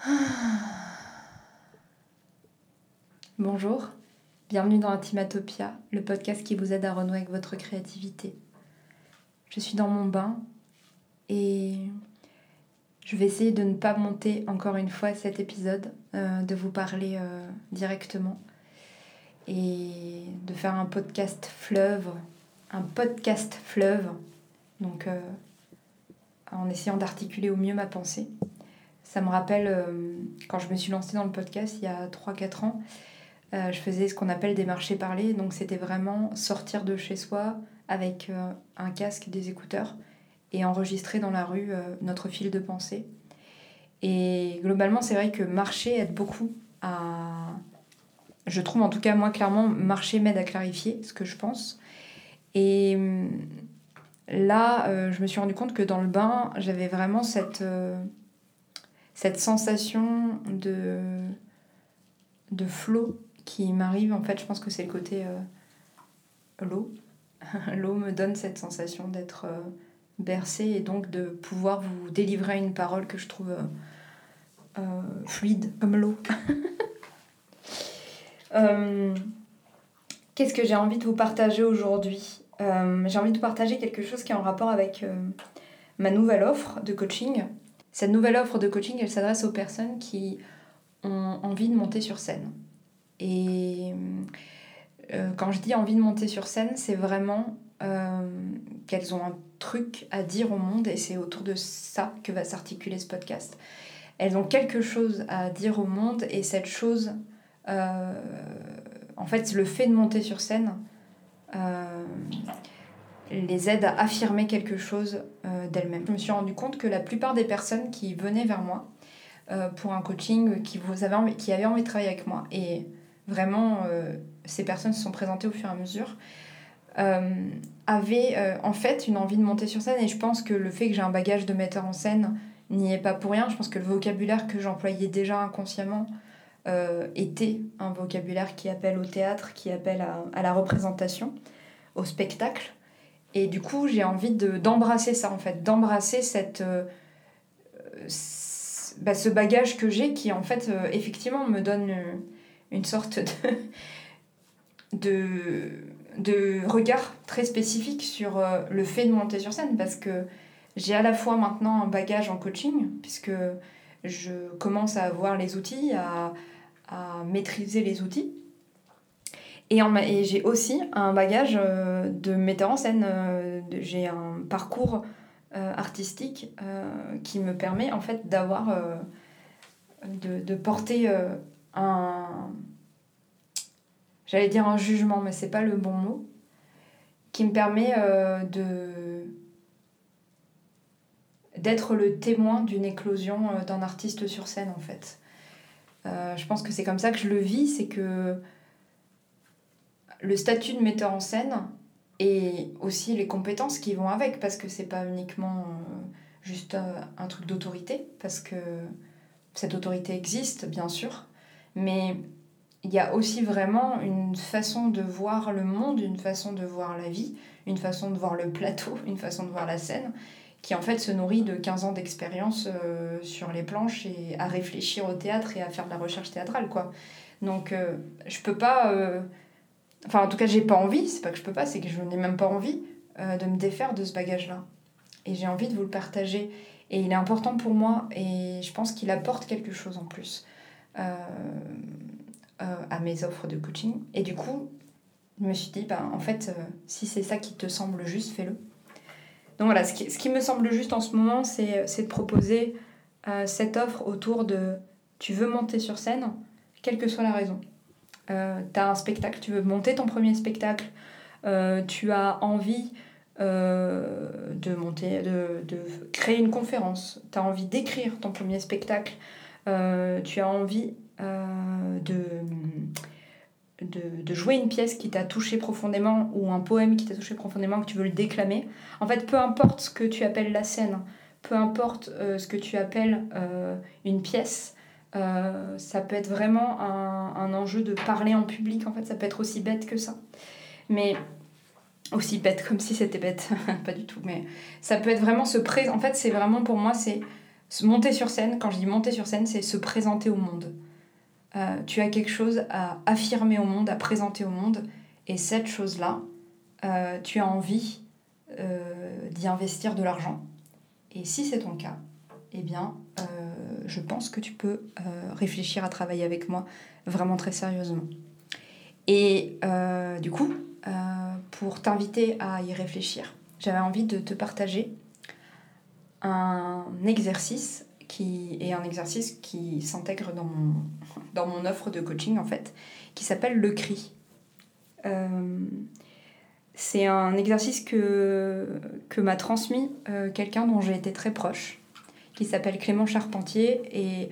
Bonjour, bienvenue dans Intimatopia, le podcast qui vous aide à renouer avec votre créativité. Je suis dans mon bain et je vais essayer de ne pas monter encore une fois cet épisode, euh, de vous parler euh, directement et de faire un podcast fleuve, un podcast fleuve, donc euh, en essayant d'articuler au mieux ma pensée. Ça me rappelle quand je me suis lancée dans le podcast il y a 3-4 ans, euh, je faisais ce qu'on appelle des marchés parlés, donc c'était vraiment sortir de chez soi avec euh, un casque, des écouteurs et enregistrer dans la rue euh, notre fil de pensée. Et globalement, c'est vrai que marcher aide beaucoup à. Je trouve en tout cas, moi, clairement, marcher m'aide à clarifier ce que je pense. Et là, je me suis rendu compte que dans le bain, j'avais vraiment cette, cette sensation de, flot qui m'arrive, en fait, je pense que c'est le côté euh, l'eau. l'eau me donne cette sensation d'être euh, bercée et donc de pouvoir vous délivrer une parole que je trouve euh, fluide, comme l'eau. Qu'est-ce que j'ai envie de vous partager aujourd'hui? J'ai envie de partager quelque chose qui est en rapport avec ma nouvelle offre de coaching. Cette nouvelle offre de coaching, elle s'adresse aux personnes qui ont envie de monter sur scène. Et euh, quand je dis envie de monter sur scène, c'est vraiment euh, qu'elles ont un truc à dire au monde et c'est autour de ça que va s'articuler ce podcast. Elles ont quelque chose à dire au monde et cette chose, euh, en fait, le fait de monter sur scène les aide à affirmer quelque chose d'elles-mêmes. Je me suis rendu compte que la plupart des personnes qui venaient vers moi pour un coaching, avaient qui avaient envie de travailler avec moi, et Vraiment, euh, ces personnes se sont présentées au fur et à mesure. Euh, avaient euh, en fait une envie de monter sur scène et je pense que le fait que j'ai un bagage de metteur en scène n'y est pas pour rien. Je pense que le vocabulaire que j'employais déjà inconsciemment était un vocabulaire qui appelle au théâtre, qui appelle à, la représentation, au spectacle. Et du coup, j'ai envie d'embrasser ça en fait, d'embrasser cette... Bah, ce bagage que j'ai qui en fait effectivement me donne une sorte de, de, de regard très spécifique sur euh, le fait de monter sur scène parce que j'ai à la fois maintenant un bagage en coaching puisque je commence à avoir les outils, à, à maîtriser les outils. Et, et j'ai aussi un bagage euh, de metteur en scène. Euh, j'ai un parcours artistique qui me permet en fait d'avoir, de, de, porter un. J'allais dire un jugement, mais c'est pas le bon mot. Qui me permet euh, de d'être le témoin d'une éclosion euh, d'un artiste sur scène en fait. Euh, je pense que c'est comme ça que je le vis, c'est que le statut de metteur en scène et aussi les compétences qui vont avec, parce que c'est pas uniquement juste un truc d'autorité, parce que cette autorité existe bien sûr, mais il y a aussi vraiment une façon de voir le monde, une façon de voir la vie, une façon de voir le plateau, une façon de voir la scène, qui en fait se nourrit de 15 ans d'expérience euh, sur les planches et à réfléchir au théâtre et à faire de la recherche théâtrale, quoi. Donc euh, je peux pas... Euh, enfin en tout cas j'ai pas envie, c'est pas que je peux pas, c'est que je n'ai même pas envie de me défaire de ce bagage-là. Et j'ai envie de vous le partager. Et il est important pour moi et je pense qu'il apporte quelque chose en plus. Euh, euh, à mes offres de coaching. Et du coup, je me suis dit, ben, en fait, euh, si c'est ça qui te semble juste, fais-le. Donc voilà, ce qui, me semble juste en ce moment, c'est de proposer cette offre autour de tu veux monter sur scène, quelle que soit la raison. Euh, tu as un spectacle, tu veux monter ton premier spectacle, tu as envie de monter, de, créer une conférence, tu as envie d'écrire ton premier spectacle, euh, tu as envie euh, de, de, de, jouer une pièce qui t'a touché profondément ou un poème qui t'a touché profondément, que tu veux le déclamer. En fait, peu importe ce que tu appelles la scène, peu importe euh, ce que tu appelles une pièce, ça peut être vraiment un, un, enjeu de parler en public. En fait, ça peut être aussi bête que ça. Mais aussi bête, comme si c'était bête, pas du tout. Mais ça peut être vraiment ce présent. En fait, c'est vraiment pour moi, c'est Monter sur scène, quand je dis monter sur scène, c'est se présenter au monde. Euh, tu as quelque chose à affirmer au monde, à présenter au monde, et cette chose-là, euh, tu as envie euh, d'y investir de l'argent. Et si c'est ton cas, eh bien, je pense que tu peux réfléchir à travailler avec moi vraiment très sérieusement. Et du coup, pour t'inviter à y réfléchir, j'avais envie de te partager un exercice qui est un exercice qui s'intègre dans mon, dans mon offre de coaching en fait, qui s'appelle le cri. Euh, c'est un exercice que, que m'a transmis euh, quelqu'un dont j'ai été très proche, qui s'appelle Clément Charpentier et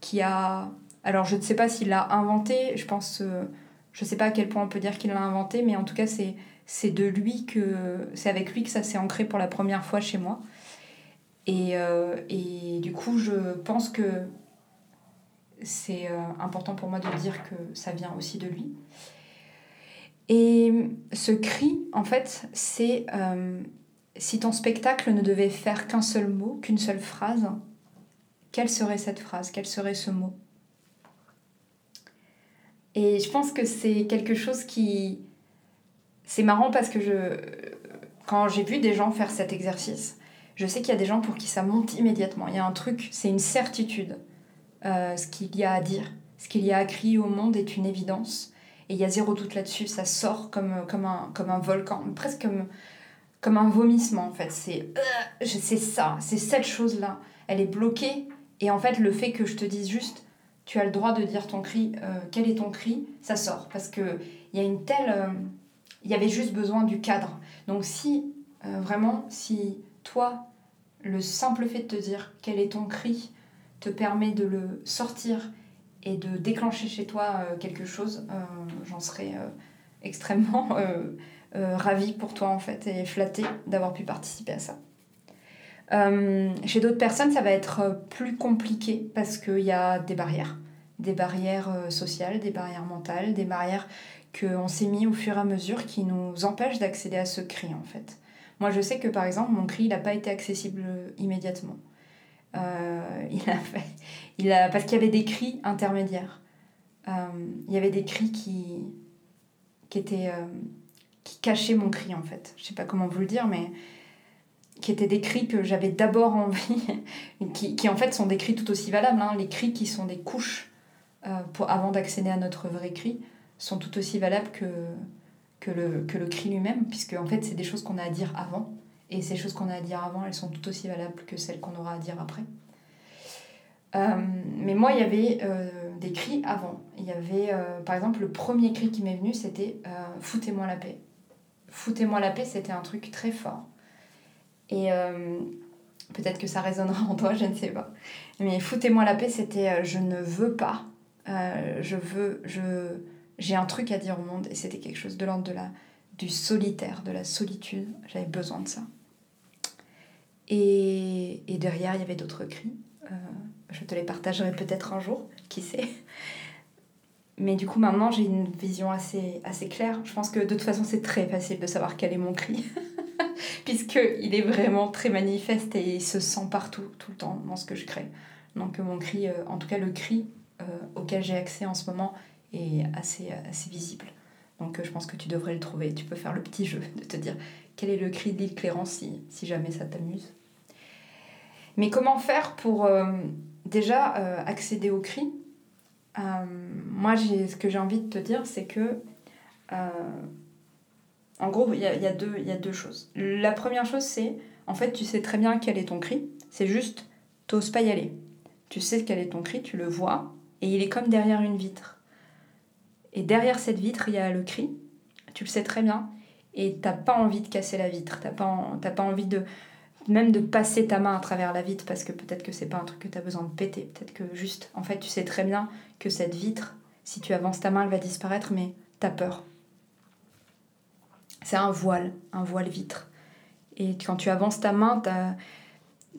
qui a... Alors je ne sais pas s'il l'a inventé, je pense... Euh, je ne sais pas à quel point on peut dire qu'il l'a inventé, mais en tout cas c'est, c'est de lui que... C'est avec lui que ça s'est ancré pour la première fois chez moi. Et, euh, du coup, je pense que c'est euh, important pour moi de dire que ça vient aussi de lui. Et ce cri, en fait, c'est si ton spectacle ne devait faire qu'un seul mot, qu'une seule phrase, quelle serait cette phrase? Quel serait ce mot? Et je pense que c'est quelque chose qui... C'est marrant parce que je... quand j'ai vu des gens faire cet exercice, je sais qu'il y a des gens pour qui ça monte immédiatement. Il y a un truc, c'est une certitude. Euh, ce qu'il y a à dire, ce qu'il y a à crier au monde est une évidence. Et il y a zéro doute là-dessus, ça sort comme, comme, un, comme un volcan, presque comme, comme un vomissement en fait. C'est euh, c'est ça, c'est cette chose-là. Elle est bloquée. Et en fait, le fait que je te dise juste, tu as le droit de dire ton cri, euh, quel est ton cri, ça sort. Parce qu'il y a une telle. Il y avait juste besoin du cadre. Donc si, vraiment, si toi, le simple fait de te dire quel est ton cri te permet de le sortir et de déclencher chez toi euh, quelque chose, euh, j'en serais euh, ravie pour toi en fait et flattée d'avoir pu participer à ça. chez d'autres personnes, ça va être plus compliqué parce qu'il y a des barrières, des barrières sociales, des barrières mentales, des barrières qu'on s'est mis au fur et à mesure qui nous empêchent d'accéder à ce cri en fait. Moi, je sais que par exemple, mon cri, il n'a pas été accessible immédiatement. Euh, il a fait, il a, parce qu'il y avait des cris intermédiaires. Euh, il y avait des cris qui, qui étaient. Euh, qui cachaient mon cri en fait. Je sais pas comment vous le dire, mais qui étaient des cris que j'avais d'abord envie, qui, qui, en fait sont des cris tout aussi valables. Hein. Les cris qui sont des couches pour, avant d'accéder à notre vrai cri sont tout aussi valables que, que le, que le cri lui-même, puisque en fait, c'est des choses qu'on a à dire avant. Et ces choses qu'on a à dire avant, elles sont tout aussi valables que celles qu'on aura à dire après. Euh, mais moi, il y avait euh, des cris avant. Il y avait, euh, par exemple, le premier cri qui m'est venu, c'était Foutez-moi la paix. Foutez-moi la paix, c'était un truc très fort. Et peut-être que ça résonnera en toi, je ne sais pas. Mais Foutez-moi la paix, c'était Je ne veux pas. je veux. Je j'ai un truc à dire au monde et c'était quelque chose de l'ordre de la, du solitaire, de la solitude. J'avais besoin de ça. Et, et derrière, il y avait d'autres cris. Euh, je te les partagerai peut-être un jour, qui sait. Mais du coup, maintenant, j'ai une vision assez, claire. Je pense que de toute façon, c'est très facile de savoir quel est mon cri. Puisqu'il est vraiment très manifeste et il se sent partout, tout le temps, dans ce que je crée. Donc, mon cri, euh, en tout cas, le cri euh, auquel j'ai accès en ce moment, est assez, visible. Donc euh, je pense que tu devrais le trouver. Tu peux faire le petit jeu de te dire quel est le cri de l'île si, jamais ça t'amuse? Mais comment faire pour déjà accéder au cri? Moi, ce que j'ai envie de te dire, c'est que en gros, il y a, y, a y a, deux choses. La première chose, c'est en fait, tu sais très bien quel est ton cri, c'est juste, t'oses pas y aller. Tu sais quel est ton cri, tu le vois, et il est comme derrière une vitre. Et derrière cette vitre, il y a le cri. Tu le sais très bien. Et t'as pas envie de casser la vitre. T'as pas, pas envie de même de passer ta main à travers la vitre parce que peut-être que c'est pas un truc que tu as besoin de péter. Peut-être que juste, en fait, tu sais très bien que cette vitre, si tu avances ta main, elle va disparaître, mais t'as peur. C'est un voile, un voile vitre. Et quand tu avances ta main, t'as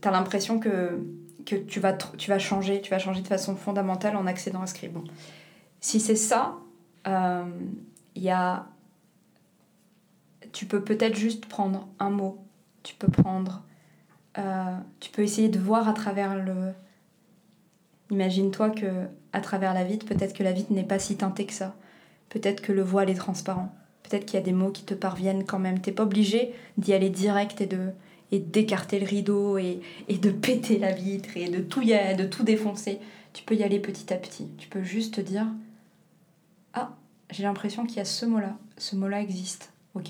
as, l'impression que, que tu, vas, tu vas changer, tu vas changer de façon fondamentale en accédant à ce. Bon. Si c'est ça, euh, y a... Tu peux peut-être juste prendre un mot. Tu peux prendre euh, tu peux essayer de voir à travers le. Imagine-toi que à travers la vitre, peut-être que la vitre n'est pas si teintée que ça. Peut-être que le voile est transparent. Peut-être qu'il y a des mots qui te parviennent quand même. T'es pas obligé d'y aller direct et de et d'écarter le rideau et, et, de péter la vitre et de tout, y de tout défoncer. Tu peux y aller petit à petit. Tu peux juste te dire Ah, j'ai l'impression qu'il y a ce mot-là. Ce mot-là existe. Ok.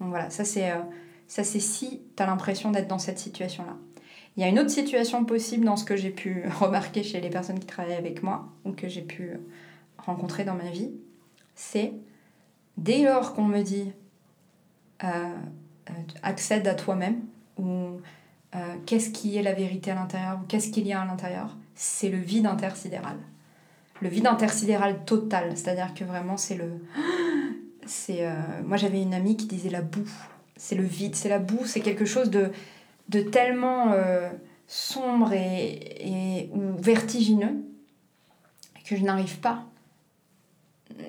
Donc voilà, ça c'est euh, ça c'est si tu as l'impression d'être dans cette situation-là. Il y a une autre situation possible dans ce que j'ai pu remarquer chez les personnes qui travaillent avec moi ou que j'ai pu rencontrer dans ma vie. C'est dès lors qu'on me dit euh, euh, accède à toi-même ou qu'est-ce qui est la vérité à l'intérieur ou qu'est-ce qu'il y a à l'intérieur, c'est le vide intersidéral. Le vide intersidéral total, c'est-à-dire que vraiment c'est le c'est moi j'avais une amie qui disait la boue c'est le vide, c'est la boue, c'est quelque chose de, tellement euh, sombre et, ou vertigineux que je n'arrive pas.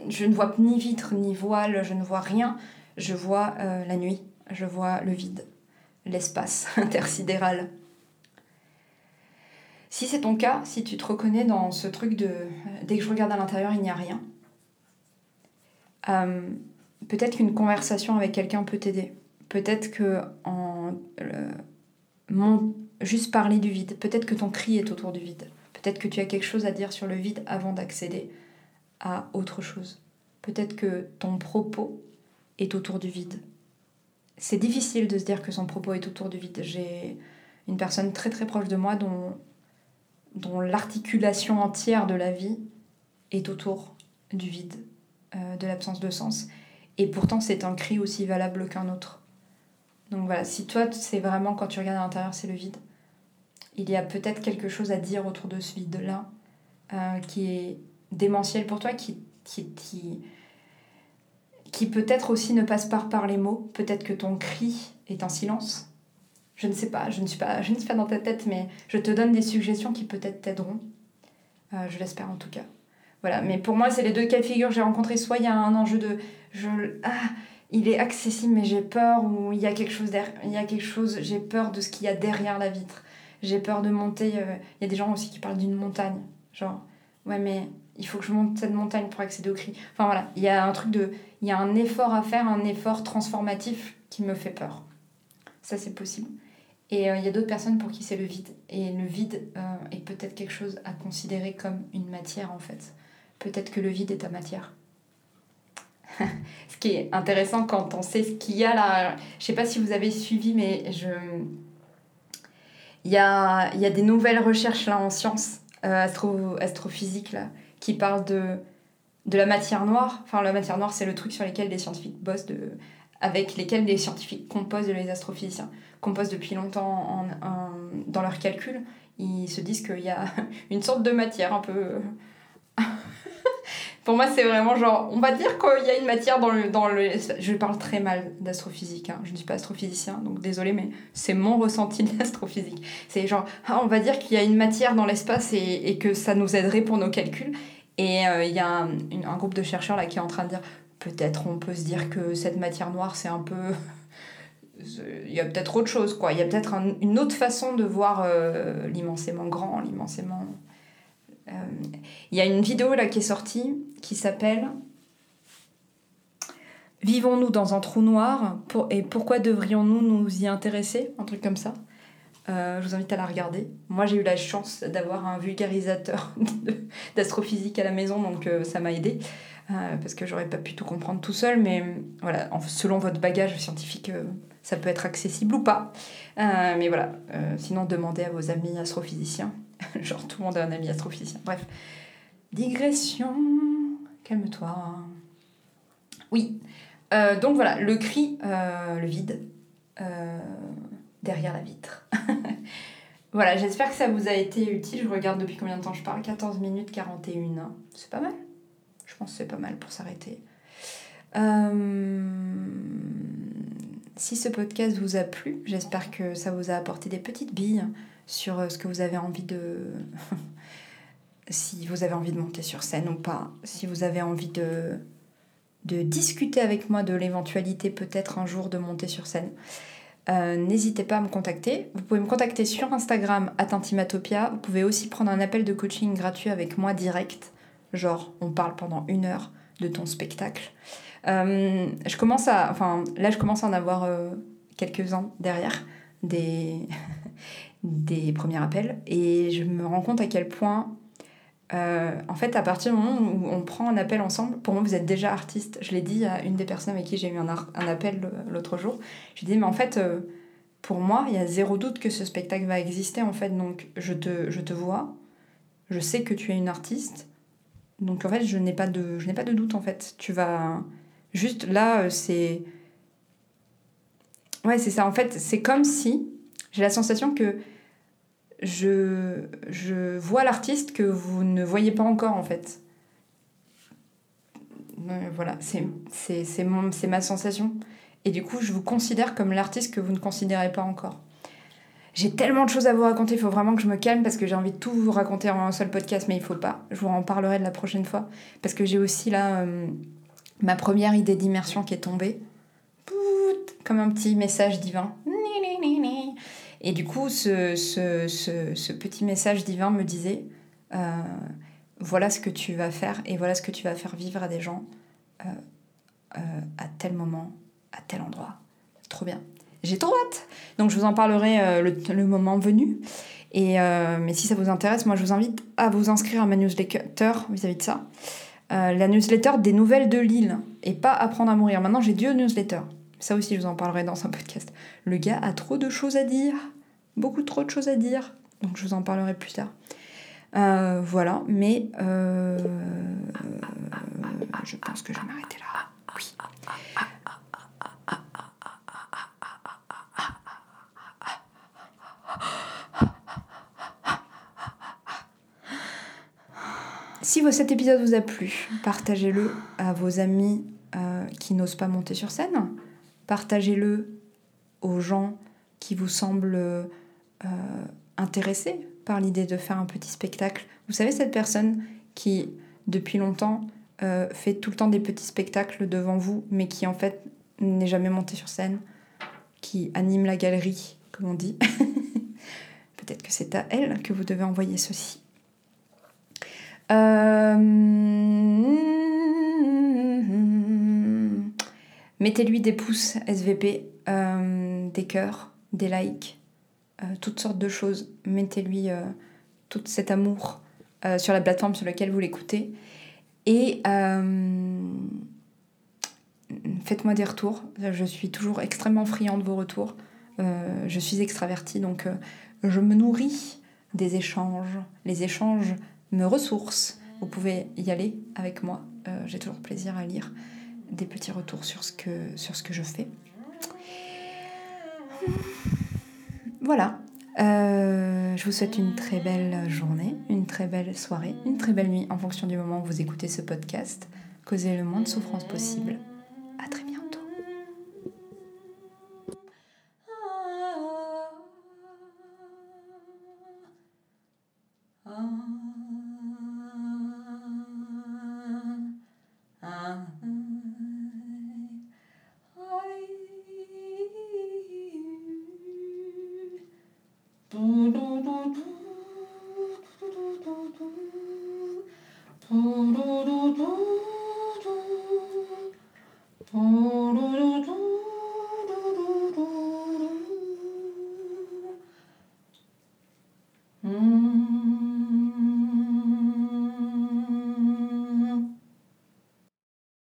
Je ne vois ni vitre, ni voile, je ne vois rien. Je vois euh, la nuit, je vois le vide, l'espace intersidéral. Si c'est ton cas, si tu te reconnais dans ce truc de dès que je regarde à l'intérieur, il n'y a rien, euh, peut-être qu'une conversation avec quelqu'un peut t'aider. Peut-être que en mon, juste parler du vide, peut-être que ton cri est autour du vide. Peut-être que tu as quelque chose à dire sur le vide avant d'accéder à autre chose. Peut-être que ton propos est autour du vide. C'est difficile de se dire que son propos est autour du vide. J'ai une personne très très proche de moi dont, l'articulation entière de la vie est autour du vide, euh, de l'absence de sens. Et pourtant c'est un cri aussi valable qu'un autre. Donc voilà, si toi, c'est vraiment quand tu regardes à l'intérieur, c'est le vide, il y a peut-être quelque chose à dire autour de ce vide-là euh, qui est démentiel pour toi, qui, qui, qui, qui peut-être aussi ne passe pas par les mots. Peut-être que ton cri est un silence. Je ne sais pas, je ne suis pas, je ne suis pas dans ta tête, mais je te donne des suggestions qui peut-être t'aideront. Euh, je l'espère en tout cas. Voilà, mais pour moi, c'est les deux cas de figure que j'ai rencontrés. Soit il y a un enjeu de... Je, ah, il est accessible mais j'ai peur ou il y a quelque chose il y a quelque chose j'ai peur de ce qu'il y a derrière la vitre. J'ai peur de monter euh, il y a des gens aussi qui parlent d'une montagne genre ouais mais il faut que je monte cette montagne pour accéder au cri. Enfin voilà il y a un truc de il y a un effort à faire un effort transformatif qui me fait peur. Ça c'est possible. Et euh, il y a d'autres personnes pour qui c'est le vide. Et le vide euh, est peut-être quelque chose à considérer comme une matière en fait. Peut-être que le vide est ta matière ce qui est intéressant quand on sait ce qu'il y a là. Je sais pas si vous avez suivi, mais je... il, y a, y a des nouvelles recherches là en sciences euh, astro, astrophysiques là, qui parlent de, de la matière noire. Enfin, la matière noire, c'est le truc sur lequel les scientifiques bossent, de, avec lesquels les scientifiques composent, les astrophysiciens composent depuis longtemps en, dans leurs calculs. Ils se disent qu'il y a une sorte de matière un peu pour moi, c'est vraiment genre, on va dire qu'il y a une matière dans le, dans le. Je parle très mal d'astrophysique, hein. je ne suis pas astrophysicien, donc désolé, mais c'est mon ressenti de l'astrophysique. C'est genre, ah, on va dire qu'il y a une matière dans l'espace et, et, que ça nous aiderait pour nos calculs. Et euh, il y a un, groupe de chercheurs là qui est en train de dire, peut-être on peut se dire que cette matière noire, c'est un peu. Il y a peut-être autre chose, quoi. Il y a peut-être une autre façon de voir euh, l'immensément grand, l'immensément il euh, y a une vidéo là qui est sortie qui s'appelle Vivons-nous dans un trou noir et pourquoi devrions-nous nous y intéresser? Un truc comme ça. Euh, je vous invite à la regarder. Moi, j'ai eu la chance d'avoir un vulgarisateur d'astrophysique à la maison, donc euh, ça m'a aidé. parce que j'aurais pas pu tout comprendre tout seul, mais voilà, selon votre bagage scientifique, ça peut être accessible ou pas. mais voilà, sinon demandez à vos amis astrophysiciens. Genre tout le monde a un ami astrophysicien. Bref. Digression. Calme-toi. Oui. Euh, donc voilà, le cri, euh, le vide, euh, derrière la vitre. voilà, j'espère que ça vous a été utile. Je regarde depuis combien de temps je parle 14 minutes 41. C'est pas mal. Je pense que c'est pas mal pour s'arrêter. Si ce podcast vous a plu, j'espère que ça vous a apporté des petites billes sur euh, ce que vous avez envie de... si vous avez envie de monter sur scène ou pas, si vous avez envie de, de discuter avec moi de l'éventualité peut-être un jour de monter sur scène. euh, n'hésitez pas à me contacter. Vous pouvez me contacter sur Instagram, Intimatopia. Vous pouvez aussi prendre un appel de coaching gratuit avec moi direct. Genre, on parle pendant une heure de ton spectacle. Euh, je commence à. Enfin, là, je commence à en avoir quelques-uns derrière des, des premiers appels. Et je me rends compte à quel point euh, en fait, à partir du moment où on prend un appel ensemble, pour moi, vous êtes déjà artiste. Je l'ai dit à une des personnes avec qui j'ai eu un, un appel l'autre jour. J'ai dit, mais en fait, euh, pour moi, il y a zéro doute que ce spectacle va exister, en fait. Donc, je te, je te vois, je sais que tu es une artiste. Donc, en fait, je n'ai pas de, je pas de doute, en fait. Tu vas... Juste là, euh, c'est... Ouais, c'est ça. En fait, c'est comme si... J'ai la sensation que je, je vois l'artiste que vous ne voyez pas encore en fait. Voilà, c'est ma sensation. Et du coup, je vous considère comme l'artiste que vous ne considérez pas encore. J'ai tellement de choses à vous raconter, il faut vraiment que je me calme parce que j'ai envie de tout vous raconter en un seul podcast, mais il faut pas. Je vous en parlerai de la prochaine fois. Parce que j'ai aussi là euh, ma première idée d'immersion qui est tombée. Comme un petit message divin. Et du coup, ce, ce, ce, petit message divin me disait, euh, voilà ce que tu vas faire et voilà ce que tu vas faire vivre à des gens euh, euh, à tel moment, à tel endroit. Trop bien. J'ai trop hâte. Donc je vous en parlerai le, moment venu. Mais si ça vous intéresse, moi je vous invite à vous inscrire à ma newsletter vis-à-vis -vis de ça. la newsletter des nouvelles de Lille et pas apprendre à mourir. Maintenant j'ai deux newsletters. Ça aussi, je vous en parlerai dans un podcast. Le gars a trop de choses à dire. Beaucoup trop de choses à dire. Donc je vous en parlerai plus tard. Euh, voilà, mais euh, je pense que je vais m'arrêter là. Oui. Si cet épisode vous a plu, partagez-le à vos amis euh, qui n'osent pas monter sur scène partagez-le aux gens qui vous semblent euh, intéressés par l'idée de faire un petit spectacle. Vous savez, cette personne qui, depuis longtemps, euh, fait tout le temps des petits spectacles devant vous, mais qui en fait n'est jamais monté sur scène, qui anime la galerie, comme on dit. Peut-être que c'est à elle que vous devez envoyer ceci. Euh Mettez-lui des pouces SVP, euh, des cœurs, des likes, toutes sortes de choses. Mettez-lui euh, tout cet amour sur la plateforme sur laquelle vous l'écoutez. Et faites-moi des retours. Je suis toujours extrêmement friande de vos retours. je suis extravertie, donc je me nourris des échanges. Les échanges me ressourcent. Vous pouvez y aller avec moi. J'ai toujours plaisir à lire des petits retours sur ce que je fais. Voilà. Euh, je vous souhaite une très belle journée, une très belle soirée, une très belle nuit en fonction du moment où vous écoutez ce podcast. Causez le moins de souffrance possible.